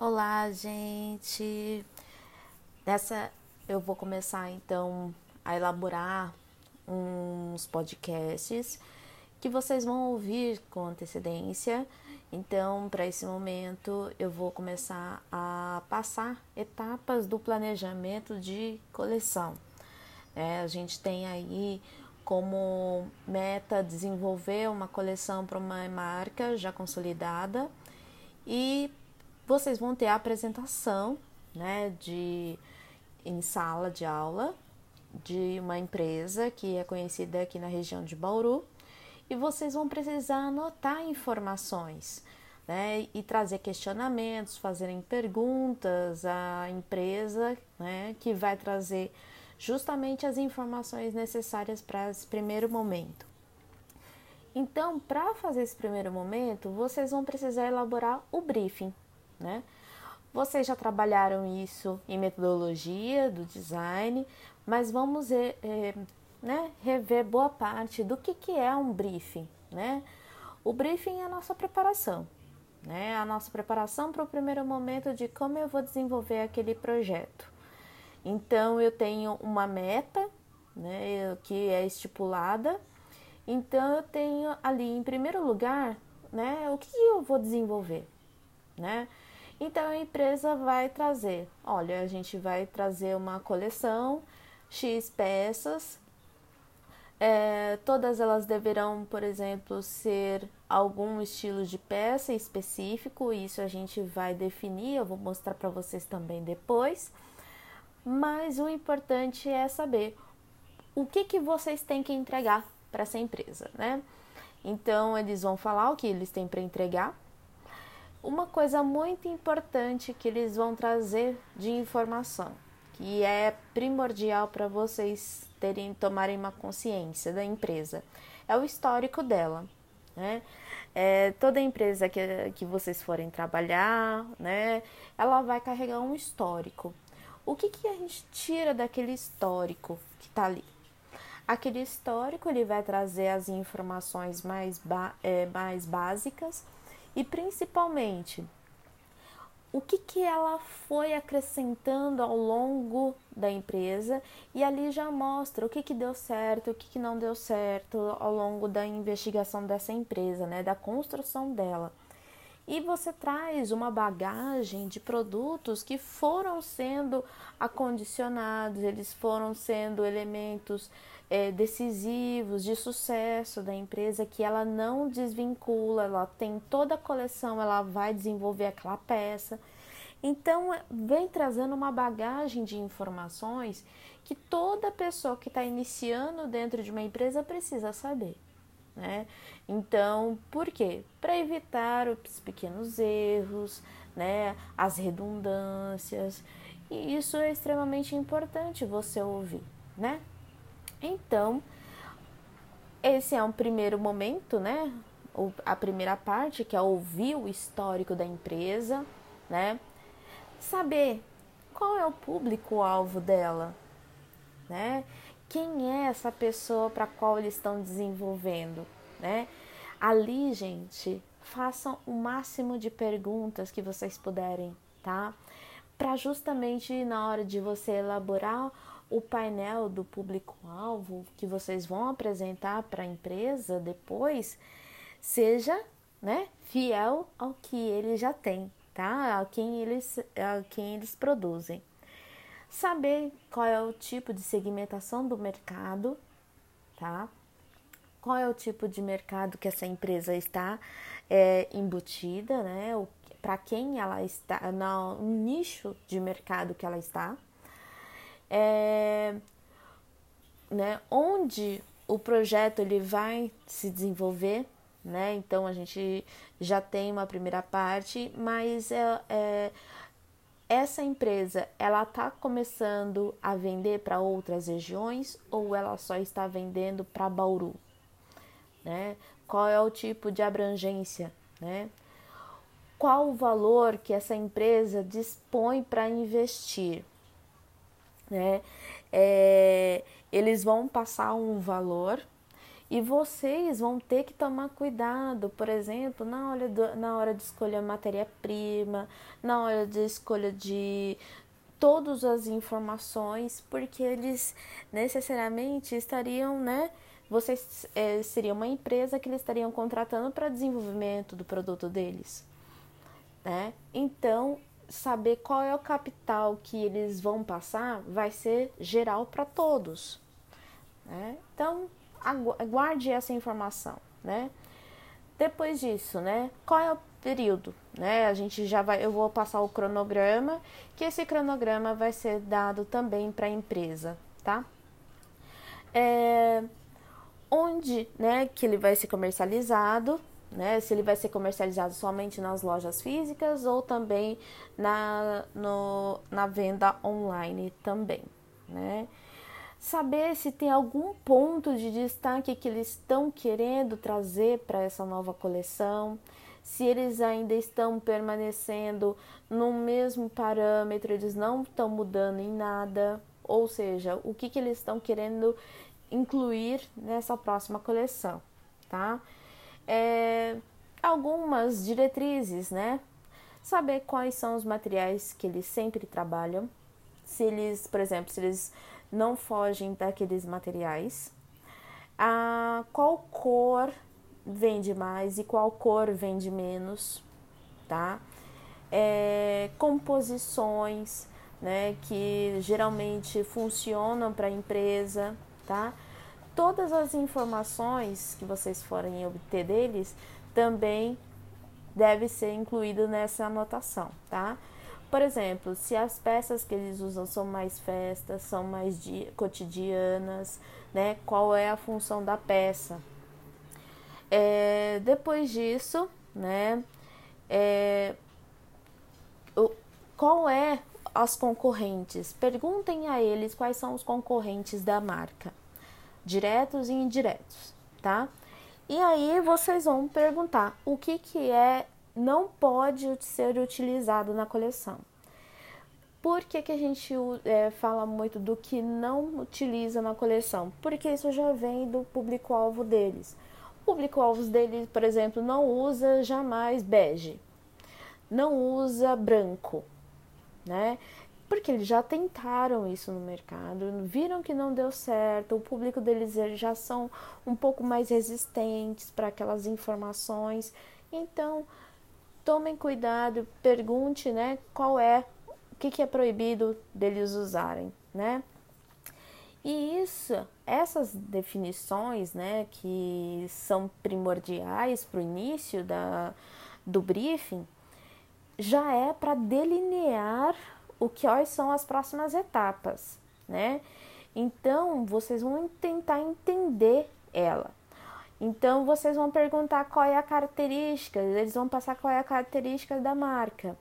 Olá, gente. Nessa eu vou começar então a elaborar uns podcasts que vocês vão ouvir com antecedência. Então, para esse momento, eu vou começar a passar etapas do planejamento de coleção. É, a gente tem aí como meta desenvolver uma coleção para uma marca já consolidada e vocês vão ter a apresentação, né, de em sala de aula de uma empresa que é conhecida aqui na região de Bauru e vocês vão precisar anotar informações, né, e trazer questionamentos, fazerem perguntas à empresa, né, que vai trazer justamente as informações necessárias para esse primeiro momento. Então, para fazer esse primeiro momento, vocês vão precisar elaborar o briefing, né? Vocês já trabalharam isso em metodologia do design, mas vamos é, né, rever boa parte do que, que é um briefing, né? O briefing é a nossa preparação, né? A nossa preparação para o primeiro momento de como eu vou desenvolver aquele projeto. Então eu tenho uma meta, né, que é estipulada. Então eu tenho ali em primeiro lugar, né, o que eu vou desenvolver, né? Então a empresa vai trazer, olha, a gente vai trazer uma coleção X peças. É, todas elas deverão, por exemplo, ser algum estilo de peça específico. Isso a gente vai definir. Eu vou mostrar para vocês também depois. Mas o importante é saber o que, que vocês têm que entregar para essa empresa, né? Então eles vão falar o que eles têm para entregar uma coisa muito importante que eles vão trazer de informação, que é primordial para vocês terem tomarem uma consciência da empresa, é o histórico dela, né? É, toda empresa que, que vocês forem trabalhar, né, ela vai carregar um histórico. O que, que a gente tira daquele histórico que está ali? Aquele histórico ele vai trazer as informações mais, é, mais básicas e principalmente o que, que ela foi acrescentando ao longo da empresa e ali já mostra o que, que deu certo, o que, que não deu certo ao longo da investigação dessa empresa, né, da construção dela. E você traz uma bagagem de produtos que foram sendo acondicionados, eles foram sendo elementos é, decisivos de sucesso da empresa que ela não desvincula, ela tem toda a coleção, ela vai desenvolver aquela peça. Então, é, vem trazendo uma bagagem de informações que toda pessoa que está iniciando dentro de uma empresa precisa saber. Né? Então, por quê? Para evitar os pequenos erros, né? as redundâncias, e isso é extremamente importante você ouvir, né? Então, esse é um primeiro momento, né? A primeira parte, que é ouvir o histórico da empresa, né? Saber qual é o público-alvo dela, né? Quem é essa pessoa para qual eles estão desenvolvendo, né? Ali, gente, façam o máximo de perguntas que vocês puderem, tá? Para justamente na hora de você elaborar o painel do público-alvo que vocês vão apresentar para a empresa depois seja né, fiel ao que ele já tem, tá? A quem eles, a quem eles produzem. Saber qual é o tipo de segmentação do mercado, tá? Qual é o tipo de mercado que essa empresa está é, embutida, né? Para quem ela está, no nicho de mercado que ela está é, né, onde o projeto ele vai se desenvolver, né? Então a gente já tem uma primeira parte, mas é, é essa empresa ela está começando a vender para outras regiões ou ela só está vendendo para Bauru, né? Qual é o tipo de abrangência, né? Qual o valor que essa empresa dispõe para investir? Né? É, eles vão passar um valor E vocês vão ter que tomar cuidado, por exemplo, na hora, do, na hora de escolher matéria-prima, na hora de escolha de todas as informações, porque eles necessariamente estariam, né? Vocês é, seriam uma empresa que eles estariam contratando para desenvolvimento do produto deles, né? Então, saber qual é o capital que eles vão passar vai ser geral para todos, né? Então, aguarde essa informação, né? Depois disso, né? Qual é o período, né? A gente já vai, eu vou passar o cronograma, que esse cronograma vai ser dado também para a empresa, tá? É, onde, né, que ele vai ser comercializado, né? Se ele vai ser comercializado somente nas lojas físicas ou também na, no, na venda online também, né? Saber se tem algum ponto de destaque que eles estão querendo trazer para essa nova coleção, se eles ainda estão permanecendo no mesmo parâmetro, eles não estão mudando em nada, ou seja, o que, que eles estão querendo incluir nessa próxima coleção, tá? É, algumas diretrizes, né? Saber quais são os materiais que eles sempre trabalham, se eles, por exemplo, se eles não fogem daqueles materiais, a qual cor vende mais e qual cor vende menos, tá? É, composições, né, que geralmente funcionam para a empresa, tá? Todas as informações que vocês forem obter deles também deve ser incluído nessa anotação, tá? Por exemplo, se as peças que eles usam são mais festas, são mais cotidianas, né? Qual é a função da peça? É, depois disso, né? É, o, qual é as concorrentes? Perguntem a eles quais são os concorrentes da marca, diretos e indiretos, tá? E aí vocês vão perguntar o que que é não pode ser utilizado na coleção. Por que, que a gente é, fala muito do que não utiliza na coleção? Porque isso já vem do público-alvo deles público-alvo dele, por exemplo, não usa jamais bege, não usa branco, né? Porque eles já tentaram isso no mercado, viram que não deu certo, o público deles já são um pouco mais resistentes para aquelas informações. Então, tomem cuidado, pergunte, né, qual é, o que, que é proibido deles usarem, né? E isso, essas definições, né, que são primordiais para o início da, do briefing, já é para delinear o que são as próximas etapas, né? Então, vocês vão tentar entender ela. Então, vocês vão perguntar qual é a característica, eles vão passar qual é a característica da marca.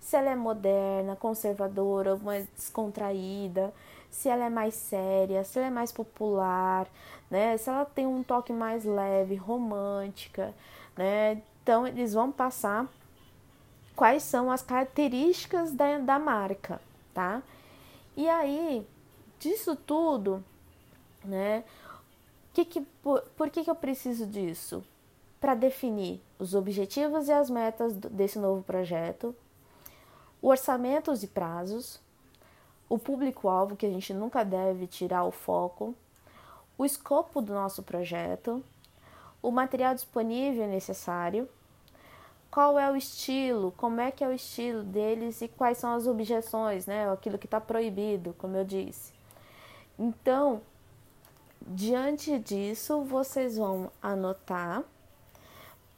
Se ela é moderna, conservadora, mais descontraída, se ela é mais séria, se ela é mais popular, né? Se ela tem um toque mais leve, romântica, né? Então eles vão passar quais são as características da, da marca, tá? E aí, disso tudo, né? Que que, por, por que, que eu preciso disso? Para definir os objetivos e as metas desse novo projeto, orçamentos e prazos, o público-alvo, que a gente nunca deve tirar o foco, o escopo do nosso projeto, o material disponível necessário, qual é o estilo, como é que é o estilo deles e quais são as objeções, né? Aquilo que está proibido, como eu disse. Então, diante disso, vocês vão anotar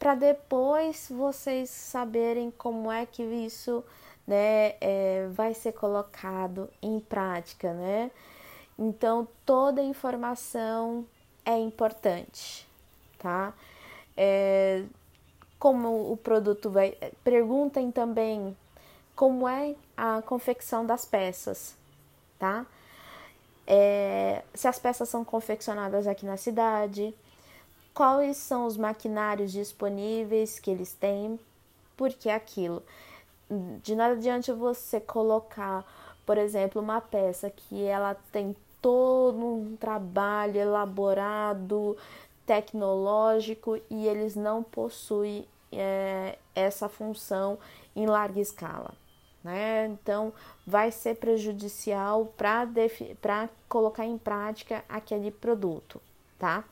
para depois vocês saberem como é que isso né, é, vai ser colocado em prática, né? Então toda informação é importante, tá? É, como o produto vai. Perguntem também como é a confecção das peças, tá? É, se as peças são confeccionadas aqui na cidade, quais são os maquinários disponíveis que eles têm, porque aquilo de nada adianta você colocar, por exemplo, uma peça que ela tem todo um trabalho elaborado, tecnológico e eles não possuem é, essa função em larga escala. Né? Então, vai ser prejudicial para colocar em prática aquele produto, tá?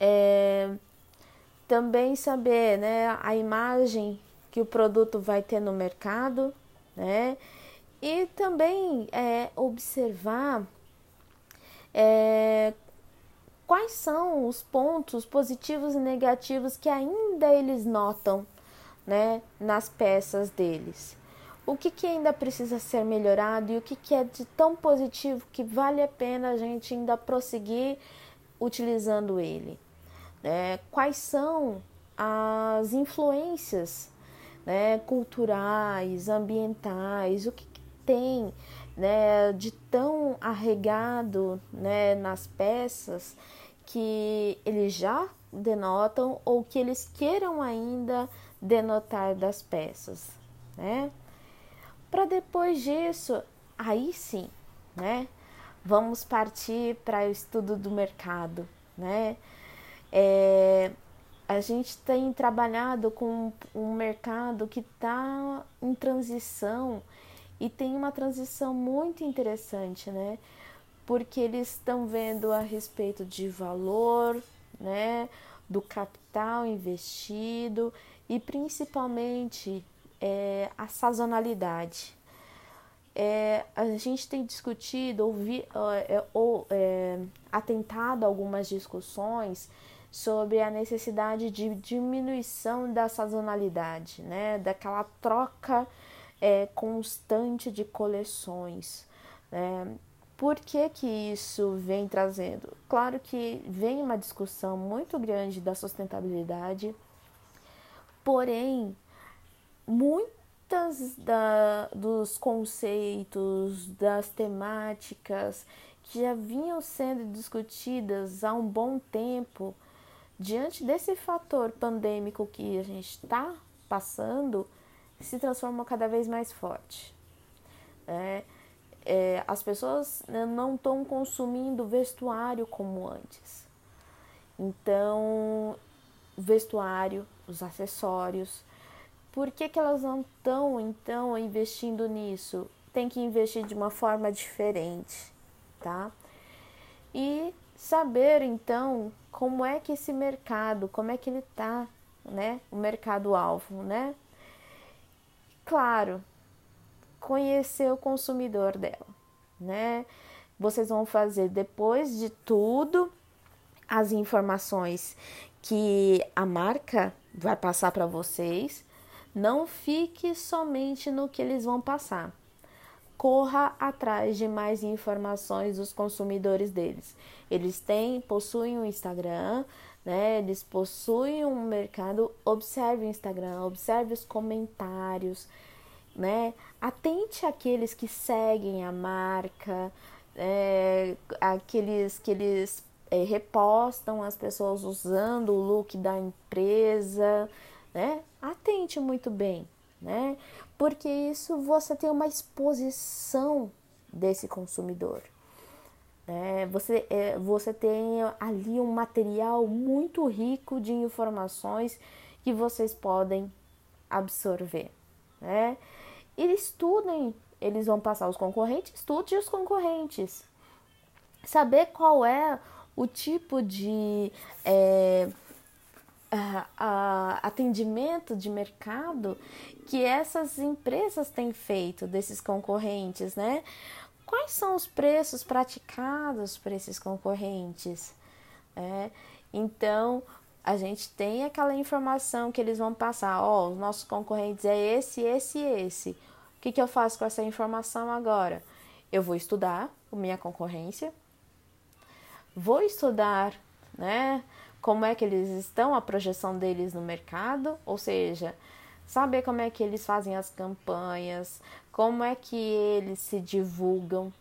É, também saber né, a imagem que o produto vai ter no mercado, né? E também é, observar é, quais são os pontos positivos e negativos que ainda eles notam né, nas peças deles. O que, que ainda precisa ser melhorado e o que, que é de tão positivo que vale a pena a gente ainda prosseguir utilizando ele. É, quais são as influências né, culturais, ambientais, o que, que tem né, de tão arregado né, nas peças que eles já denotam ou que eles queiram ainda denotar das peças, né? Para depois disso, aí sim, né? Vamos partir para o estudo do mercado, né? É, a gente tem trabalhado com um mercado que está em transição e tem uma transição muito interessante, né? Porque eles estão vendo a respeito de valor, né? Do capital investido e principalmente é, a sazonalidade. É, a gente tem discutido ouvi, é, ou é, atentado algumas discussões sobre a necessidade de diminuição da sazonalidade, né? daquela troca é, constante de coleções. Né? Por que, que isso vem trazendo? Claro que vem uma discussão muito grande da sustentabilidade, porém, muitas da, dos conceitos, das temáticas que já vinham sendo discutidas há um bom tempo, diante desse fator pandêmico que a gente está passando, se transformam cada vez mais forte. É, é, as pessoas né, não estão consumindo vestuário como antes. Então, vestuário, os acessórios, por que, que elas não estão então investindo nisso? Tem que investir de uma forma diferente, tá? E saber então como é que esse mercado, como é que ele tá, né? O mercado alvo, né? Claro, conhecer o consumidor dela, né? Vocês vão fazer depois de tudo as informações que a marca vai passar para vocês. Não fique somente no que eles vão passar. Corra atrás de mais informações dos consumidores deles. Eles têm, possuem um Instagram, né? Eles possuem um mercado. Observe o Instagram, observe os comentários, né? Atente àqueles que seguem a marca, é, aqueles que eles é, repostam as pessoas usando o look da empresa, né? Atente muito bem, né? Porque isso você tem uma exposição desse consumidor. É, você, é, você tem ali um material muito rico de informações que vocês podem absorver. Né? E estudem, eles vão passar os concorrentes, estude os concorrentes. Saber qual é o tipo de é, a, a, atendimento de mercado que essas empresas têm feito desses concorrentes, né? Quais são os preços praticados por esses concorrentes. É, então, a gente tem aquela informação que eles vão passar, ó, oh, os nossos concorrentes é esse, esse e esse. O que, que eu faço com essa informação agora? Eu vou estudar a minha concorrência, vou estudar, né, como é que eles estão, a projeção deles no mercado, ou seja, saber como é que eles fazem as campanhas, como é que eles se divulgam,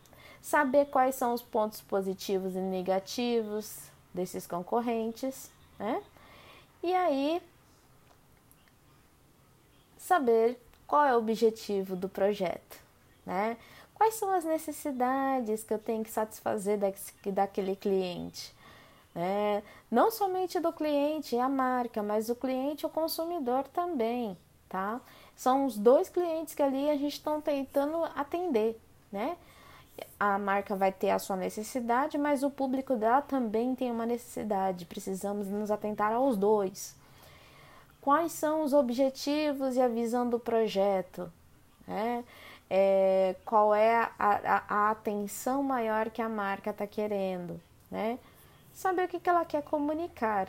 saber quais são os pontos positivos e negativos desses concorrentes, né? E aí saber qual é o objetivo do projeto, né? Quais são as necessidades que eu tenho que satisfazer daquele cliente? né? Não somente do cliente e a marca, mas o cliente e o consumidor também, tá? São os dois clientes que ali a gente está tentando atender, né? A marca vai ter a sua necessidade, mas o público dela também tem uma necessidade. Precisamos nos atentar aos dois. Quais são os objetivos e a visão do projeto? Né? É, qual é a, a, a, atenção maior que a marca está querendo? Né? Saber o que, que ela quer comunicar.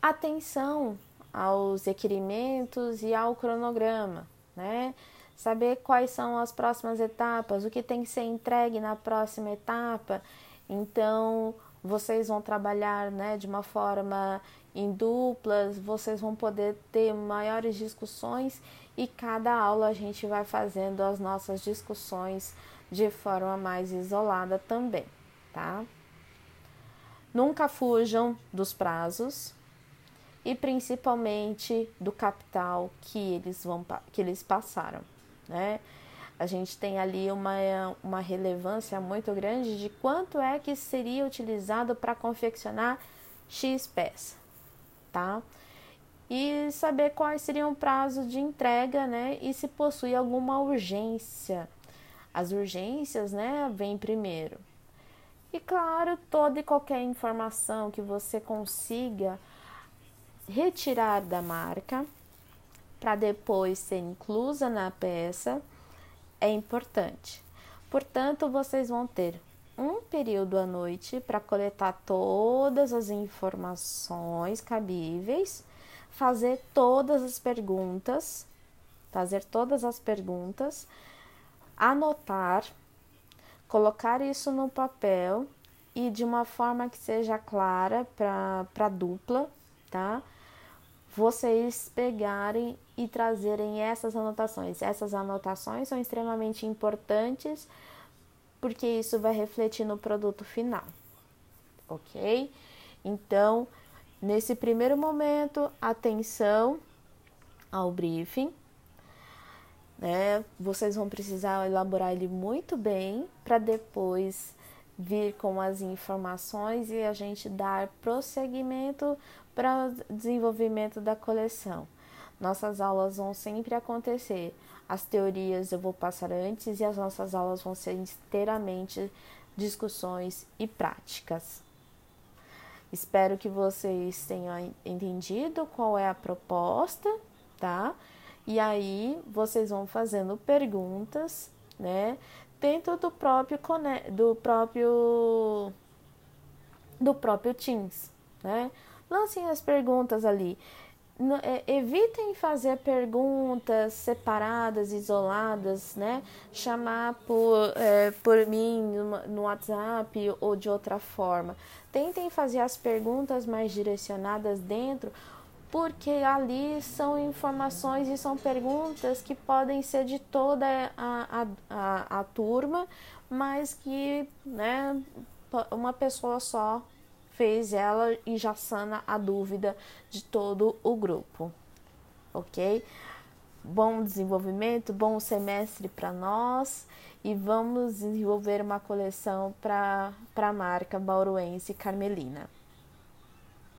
Atenção aos requerimentos e ao cronograma, né? Saber quais são as próximas etapas, o que tem que ser entregue na próxima etapa. Então, vocês vão trabalhar, né, de uma forma em duplas, vocês vão poder ter maiores discussões e cada aula a gente vai fazendo as nossas discussões de forma mais isolada também, tá? Nunca fujam dos prazos, e principalmente do capital que eles vão que eles passaram, né? A gente tem ali uma, uma relevância muito grande de quanto é que seria utilizado para confeccionar X peça, tá? E saber quais seriam o prazo de entrega, né? E se possui alguma urgência. As urgências, né, vêm primeiro. E claro, toda e qualquer informação que você consiga retirar da marca para depois ser inclusa na peça é importante. Portanto, vocês vão ter um período à noite para coletar todas as informações cabíveis, fazer todas as perguntas, fazer todas as perguntas, anotar, colocar isso no papel e de uma forma que seja clara para a dupla, tá? Vocês pegarem e trazerem essas anotações. Essas anotações são extremamente importantes porque isso vai refletir no produto final, ok? Então, nesse primeiro momento, atenção ao briefing, né? Vocês vão precisar elaborar ele muito bem para depois vir com as informações e a gente dar prosseguimento para o desenvolvimento da coleção. Nossas aulas vão sempre acontecer. As teorias eu vou passar antes e as nossas aulas vão ser inteiramente discussões e práticas. Espero que vocês tenham entendido qual é a proposta, tá? E aí vocês vão fazendo perguntas, né? dentro do próprio do próprio do próprio Teams, né? Lancem as perguntas ali. É, evitem fazer perguntas separadas, isoladas, né? Chamar por, é, por mim no, WhatsApp ou de outra forma. Tentem fazer as perguntas mais direcionadas dentro porque ali são informações e são perguntas que podem ser de toda a, a, a, a turma, mas que né, uma pessoa só fez ela e já sana a dúvida de todo o grupo, ok? Bom desenvolvimento, bom semestre para nós e vamos desenvolver uma coleção para a marca bauruense Carmelina.